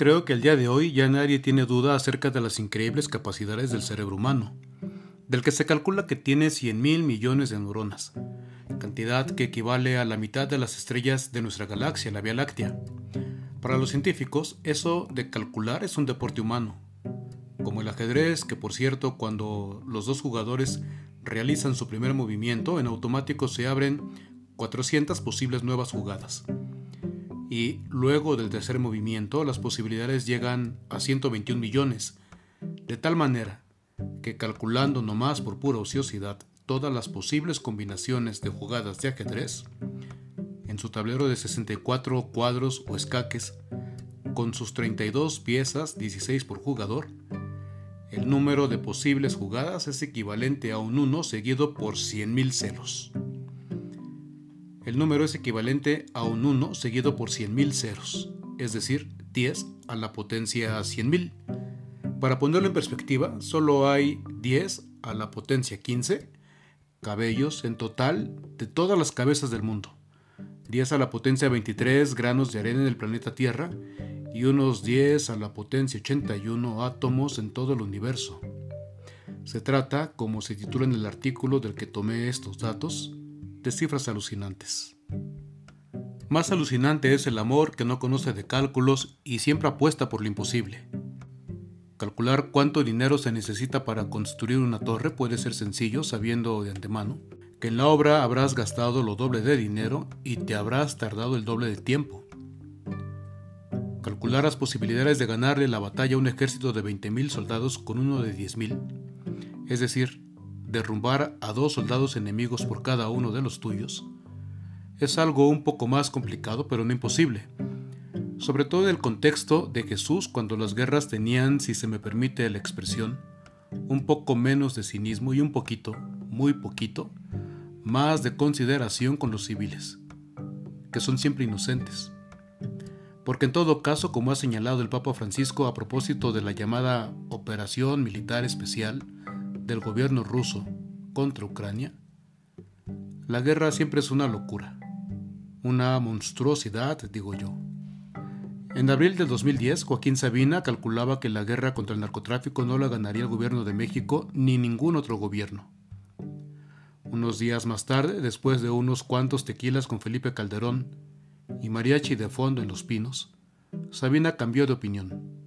creo que al día de hoy ya nadie tiene duda acerca de las increíbles capacidades del cerebro humano, del que se calcula que tiene 100 mil millones de neuronas, cantidad que equivale a la mitad de las estrellas de nuestra galaxia, la Vía Láctea. Para los científicos, eso de calcular es un deporte humano, como el ajedrez, que por cierto, cuando los dos jugadores realizan su primer movimiento, en automático se abren 400 posibles nuevas jugadas. Y luego del tercer movimiento, las posibilidades llegan a 121 millones, de tal manera que calculando nomás por pura ociosidad todas las posibles combinaciones de jugadas de ajedrez, en su tablero de 64 cuadros o escaques, con sus 32 piezas, 16 por jugador, el número de posibles jugadas es equivalente a un 1 seguido por 100.000 ceros. El número es equivalente a un 1 seguido por 100.000 ceros, es decir, 10 a la potencia 100.000. Para ponerlo en perspectiva, solo hay 10 a la potencia 15 cabellos en total de todas las cabezas del mundo. 10 a la potencia 23 granos de arena en el planeta Tierra y unos 10 a la potencia 81 átomos en todo el universo. Se trata, como se titula en el artículo del que tomé estos datos, de cifras alucinantes. Más alucinante es el amor que no conoce de cálculos y siempre apuesta por lo imposible. Calcular cuánto dinero se necesita para construir una torre puede ser sencillo sabiendo de antemano que en la obra habrás gastado lo doble de dinero y te habrás tardado el doble de tiempo. Calcular las posibilidades de ganarle la batalla a un ejército de 20.000 soldados con uno de 10.000, es decir, derrumbar a dos soldados enemigos por cada uno de los tuyos, es algo un poco más complicado pero no imposible, sobre todo en el contexto de Jesús cuando las guerras tenían, si se me permite la expresión, un poco menos de cinismo y un poquito, muy poquito, más de consideración con los civiles, que son siempre inocentes. Porque en todo caso, como ha señalado el Papa Francisco a propósito de la llamada Operación Militar Especial del gobierno ruso contra Ucrania, la guerra siempre es una locura, una monstruosidad, digo yo. En abril del 2010, Joaquín Sabina calculaba que la guerra contra el narcotráfico no la ganaría el gobierno de México ni ningún otro gobierno. Unos días más tarde, después de unos cuantos tequilas con Felipe Calderón y mariachi de fondo en los pinos, Sabina cambió de opinión.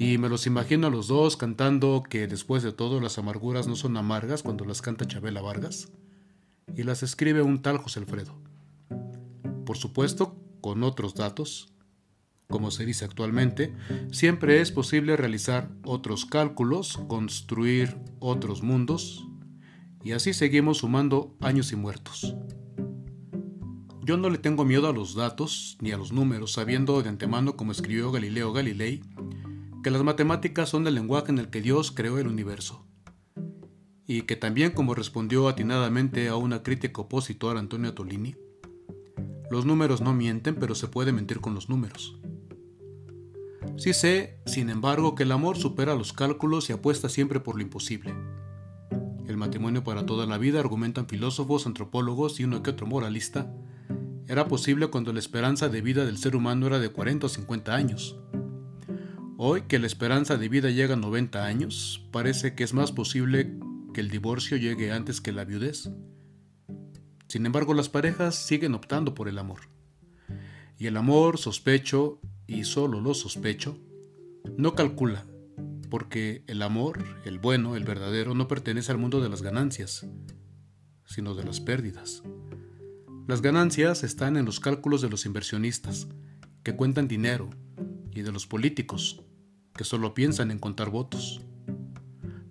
Y me los imagino a los dos cantando que después de todo las amarguras no son amargas cuando las canta Chabela Vargas, y las escribe un tal José Alfredo. Por supuesto, con otros datos, como se dice actualmente, siempre es posible realizar otros cálculos, construir otros mundos, y así seguimos sumando años y muertos. Yo no le tengo miedo a los datos ni a los números, sabiendo de antemano, como escribió Galileo Galilei, que las matemáticas son el lenguaje en el que Dios creó el universo. Y que también, como respondió atinadamente a una crítica opositora Antonio Tolini, los números no mienten, pero se puede mentir con los números. Sí sé, sin embargo, que el amor supera los cálculos y apuesta siempre por lo imposible. El matrimonio para toda la vida, argumentan filósofos, antropólogos y uno que otro moralista, era posible cuando la esperanza de vida del ser humano era de 40 o 50 años. Hoy que la esperanza de vida llega a 90 años, parece que es más posible que el divorcio llegue antes que la viudez. Sin embargo, las parejas siguen optando por el amor. Y el amor, sospecho, y solo lo sospecho, no calcula, porque el amor, el bueno, el verdadero, no pertenece al mundo de las ganancias, sino de las pérdidas. Las ganancias están en los cálculos de los inversionistas, que cuentan dinero, y de los políticos, que solo piensan en contar votos.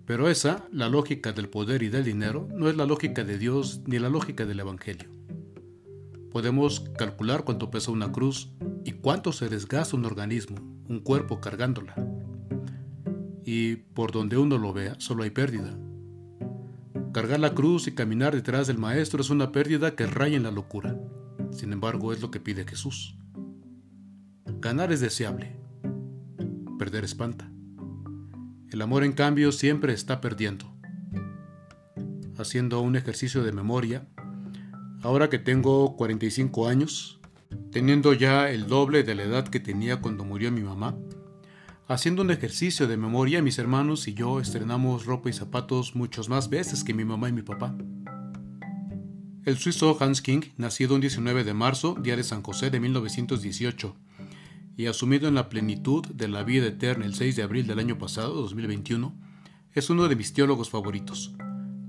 Pero esa, la lógica del poder y del dinero, no es la lógica de Dios ni la lógica del Evangelio. Podemos calcular cuánto pesa una cruz y cuánto se desgasta un organismo, un cuerpo cargándola. Y por donde uno lo vea, solo hay pérdida. Cargar la cruz y caminar detrás del Maestro es una pérdida que raya en la locura. Sin embargo, es lo que pide Jesús. Ganar es deseable, perder espanta. El amor, en cambio, siempre está perdiendo. Haciendo un ejercicio de memoria, ahora que tengo 45 años, teniendo ya el doble de la edad que tenía cuando murió mi mamá, Haciendo un ejercicio de memoria, mis hermanos y yo estrenamos ropa y zapatos muchas más veces que mi mamá y mi papá. El suizo Hans King, nacido un 19 de marzo, día de San José de 1918, y asumido en la plenitud de la vida eterna el 6 de abril del año pasado, 2021, es uno de mis teólogos favoritos.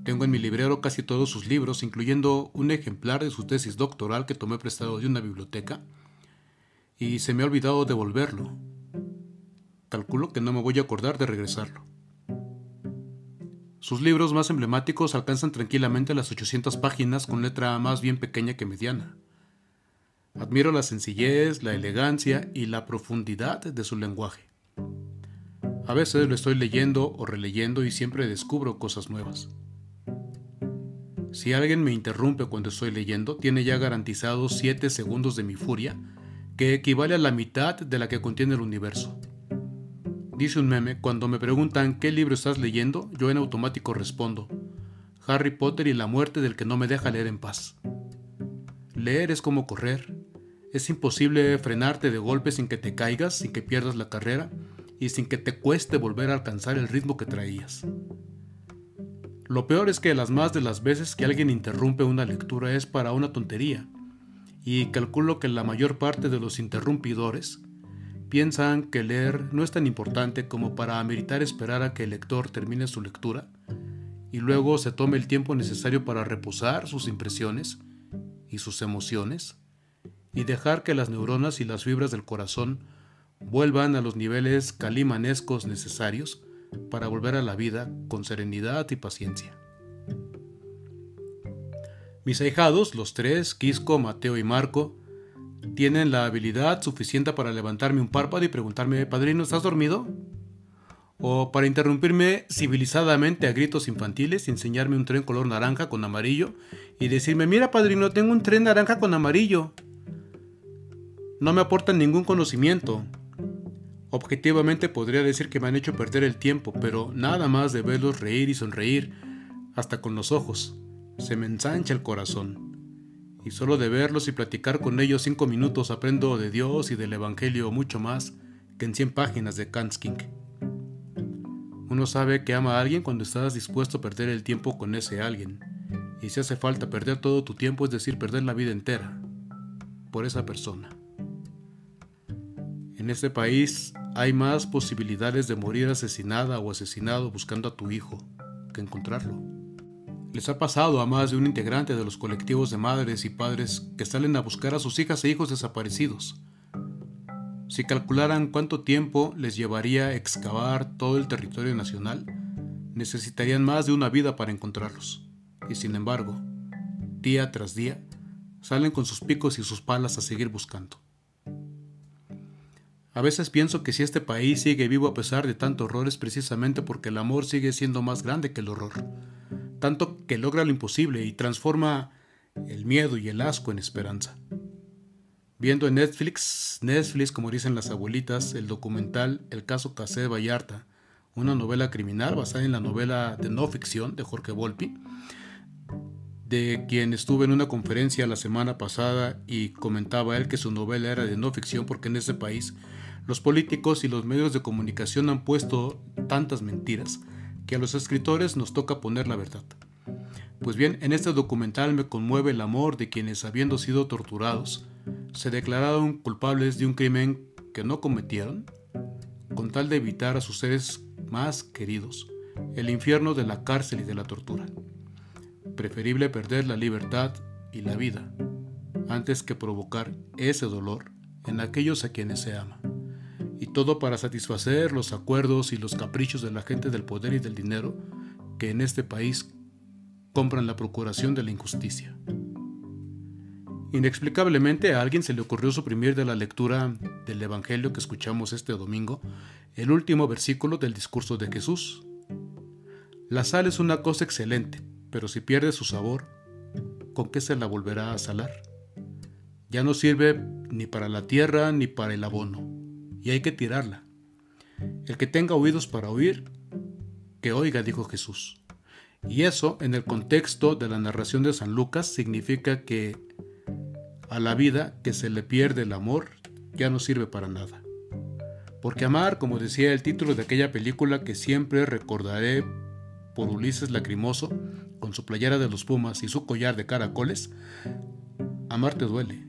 Tengo en mi librero casi todos sus libros, incluyendo un ejemplar de su tesis doctoral que tomé prestado de una biblioteca, y se me ha olvidado devolverlo. Calculo que no me voy a acordar de regresarlo. Sus libros más emblemáticos alcanzan tranquilamente las 800 páginas con letra más bien pequeña que mediana. Admiro la sencillez, la elegancia y la profundidad de su lenguaje. A veces lo estoy leyendo o releyendo y siempre descubro cosas nuevas. Si alguien me interrumpe cuando estoy leyendo, tiene ya garantizados 7 segundos de mi furia, que equivale a la mitad de la que contiene el universo. Dice un meme, cuando me preguntan qué libro estás leyendo, yo en automático respondo, Harry Potter y la muerte del que no me deja leer en paz. Leer es como correr, es imposible frenarte de golpe sin que te caigas, sin que pierdas la carrera y sin que te cueste volver a alcanzar el ritmo que traías. Lo peor es que las más de las veces que alguien interrumpe una lectura es para una tontería, y calculo que la mayor parte de los interrumpidores piensan que leer no es tan importante como para ameritar esperar a que el lector termine su lectura y luego se tome el tiempo necesario para reposar sus impresiones y sus emociones y dejar que las neuronas y las fibras del corazón vuelvan a los niveles calimanescos necesarios para volver a la vida con serenidad y paciencia. Mis ahijados, los tres, Quisco, Mateo y Marco, tienen la habilidad suficiente para levantarme un párpado y preguntarme, Padrino, ¿estás dormido? O para interrumpirme civilizadamente a gritos infantiles y enseñarme un tren color naranja con amarillo y decirme, mira padrino, tengo un tren naranja con amarillo no me aportan ningún conocimiento. Objetivamente podría decir que me han hecho perder el tiempo, pero nada más de verlos reír y sonreír, hasta con los ojos, se me ensancha el corazón. Y solo de verlos y platicar con ellos cinco minutos aprendo de Dios y del Evangelio mucho más que en cien páginas de Kanskink. Uno sabe que ama a alguien cuando estás dispuesto a perder el tiempo con ese alguien. Y si hace falta perder todo tu tiempo, es decir, perder la vida entera, por esa persona. En este país hay más posibilidades de morir asesinada o asesinado buscando a tu hijo que encontrarlo. Les ha pasado a más de un integrante de los colectivos de madres y padres que salen a buscar a sus hijas e hijos desaparecidos. Si calcularan cuánto tiempo les llevaría excavar todo el territorio nacional, necesitarían más de una vida para encontrarlos. Y sin embargo, día tras día, salen con sus picos y sus palas a seguir buscando. A veces pienso que si este país sigue vivo a pesar de tanto horror es precisamente porque el amor sigue siendo más grande que el horror, tanto que logra lo imposible y transforma el miedo y el asco en esperanza. Viendo en Netflix, Netflix como dicen las abuelitas, el documental El caso Casé de Vallarta, una novela criminal basada en la novela de no ficción de Jorge Volpi, de quien estuve en una conferencia la semana pasada y comentaba él que su novela era de no ficción porque en ese país los políticos y los medios de comunicación han puesto tantas mentiras que a los escritores nos toca poner la verdad. Pues bien, en este documental me conmueve el amor de quienes, habiendo sido torturados, se declararon culpables de un crimen que no cometieron, con tal de evitar a sus seres más queridos el infierno de la cárcel y de la tortura. Preferible perder la libertad y la vida antes que provocar ese dolor en aquellos a quienes se ama y todo para satisfacer los acuerdos y los caprichos de la gente del poder y del dinero que en este país compran la procuración de la injusticia. Inexplicablemente a alguien se le ocurrió suprimir de la lectura del Evangelio que escuchamos este domingo el último versículo del discurso de Jesús. La sal es una cosa excelente, pero si pierde su sabor, ¿con qué se la volverá a salar? Ya no sirve ni para la tierra ni para el abono y hay que tirarla. El que tenga oídos para oír, que oiga, dijo Jesús. Y eso, en el contexto de la narración de San Lucas, significa que a la vida que se le pierde el amor ya no sirve para nada. Porque amar, como decía el título de aquella película que siempre recordaré por Ulises Lacrimoso, con su playera de los Pumas y su collar de caracoles, amar te duele.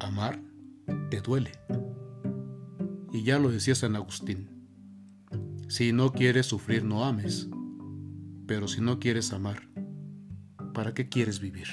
Amar te duele. Y ya lo decía San Agustín. Si no quieres sufrir, no ames. Pero si no quieres amar, ¿para qué quieres vivir?